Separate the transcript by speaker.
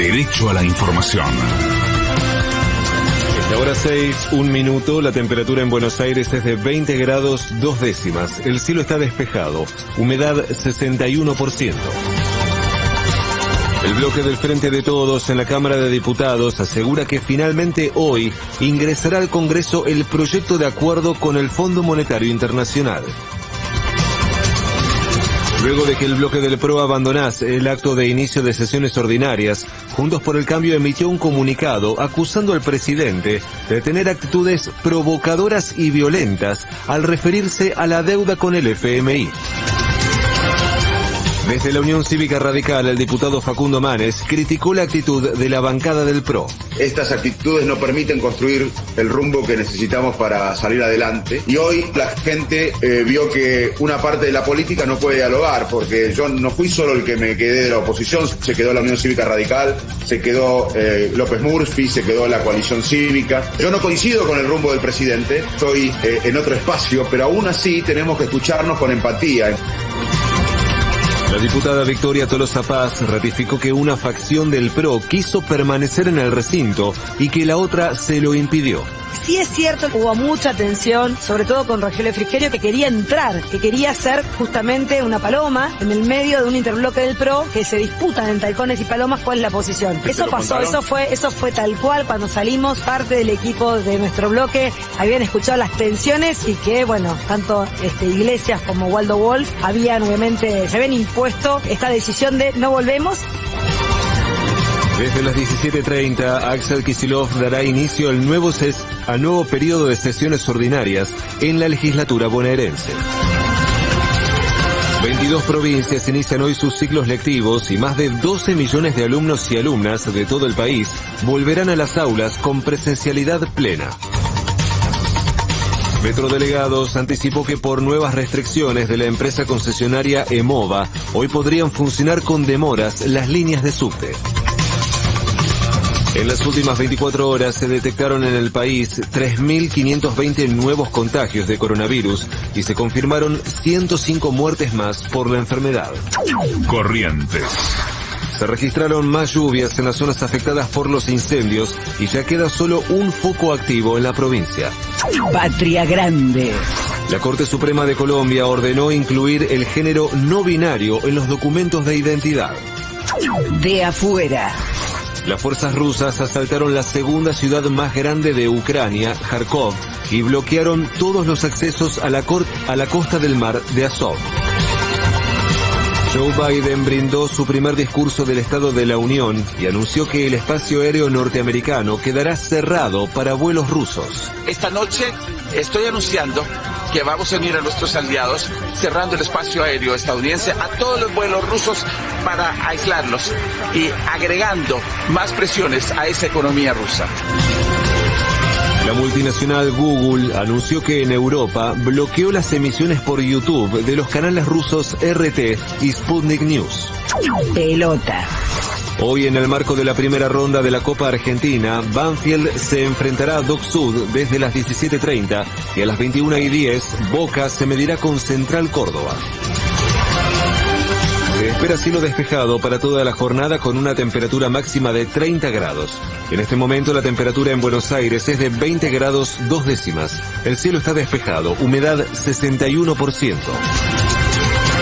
Speaker 1: Derecho a la información.
Speaker 2: La hora 6, un minuto, la temperatura en Buenos Aires es de 20 grados dos décimas. El cielo está despejado, humedad 61%. El bloque del Frente de Todos en la Cámara de Diputados asegura que finalmente hoy ingresará al Congreso el proyecto de acuerdo con el Fondo Monetario Internacional. Luego de que el bloque del PRO abandonase el acto de inicio de sesiones ordinarias, Juntos por el Cambio emitió un comunicado acusando al presidente de tener actitudes provocadoras y violentas al referirse a la deuda con el FMI. Desde la Unión Cívica Radical, el diputado Facundo Manes criticó la actitud de la bancada del PRO.
Speaker 3: Estas actitudes no permiten construir el rumbo que necesitamos para salir adelante. Y hoy la gente eh, vio que una parte de la política no puede dialogar, porque yo no fui solo el que me quedé de la oposición, se quedó la Unión Cívica Radical, se quedó eh, López Murphy, se quedó la coalición cívica. Yo no coincido con el rumbo del presidente, estoy eh, en otro espacio, pero aún así tenemos que escucharnos con empatía.
Speaker 2: La diputada Victoria Tolosa Paz ratificó que una facción del PRO quiso permanecer en el recinto y que la otra se lo impidió.
Speaker 4: Sí es cierto que hubo mucha tensión, sobre todo con Rogelio Frigerio, que quería entrar, que quería ser justamente una paloma en el medio de un interbloque del PRO que se disputan en Talcones y Palomas cuál es la posición. Eso pasó, eso fue, eso fue tal cual cuando salimos, parte del equipo de nuestro bloque habían escuchado las tensiones y que, bueno, tanto este, Iglesias como Waldo Wolf habían obviamente, se habían impuesto esta decisión de no volvemos
Speaker 2: desde las 17.30, Axel Kisilov dará inicio al nuevo, ses periodo de sesiones ordinarias en la legislatura bonaerense. 22 provincias inician hoy sus ciclos lectivos y más de 12 millones de alumnos y alumnas de todo el país volverán a las aulas con presencialidad plena. Metrodelegados anticipó que por nuevas restricciones de la empresa concesionaria EMOVA, hoy podrían funcionar con demoras las líneas de subte. En las últimas 24 horas se detectaron en el país 3.520 nuevos contagios de coronavirus y se confirmaron 105 muertes más por la enfermedad.
Speaker 1: Corrientes.
Speaker 2: Se registraron más lluvias en las zonas afectadas por los incendios y ya queda solo un foco activo en la provincia.
Speaker 5: Patria Grande.
Speaker 2: La Corte Suprema de Colombia ordenó incluir el género no binario en los documentos de identidad.
Speaker 5: De afuera.
Speaker 2: Las fuerzas rusas asaltaron la segunda ciudad más grande de Ucrania, Kharkov, y bloquearon todos los accesos a la, costa del mar de Azov. Joe Biden brindó su primer discurso del Estado de la Unión y anunció que el espacio aéreo norteamericano quedará cerrado para vuelos rusos.
Speaker 6: Esta noche estoy anunciando que vamos a unir a nuestros aliados cerrando el espacio aéreo estadounidense a todos los vuelos rusos para aislarlos y agregando más presiones a esa economía rusa.
Speaker 2: La multinacional Google anunció que en Europa bloqueó las emisiones por YouTube de los canales rusos RT y Sputnik News.
Speaker 5: Pelota.
Speaker 2: Hoy en el marco de la primera ronda de la Copa Argentina, Banfield se enfrentará a Doc Sud desde las 17.30 y a las 21 y 10 Boca se medirá con Central Córdoba. Se espera cielo despejado para toda la jornada con una temperatura máxima de 30 grados. En este momento la temperatura en Buenos Aires es de 20 grados dos décimas. El cielo está despejado, humedad 61%.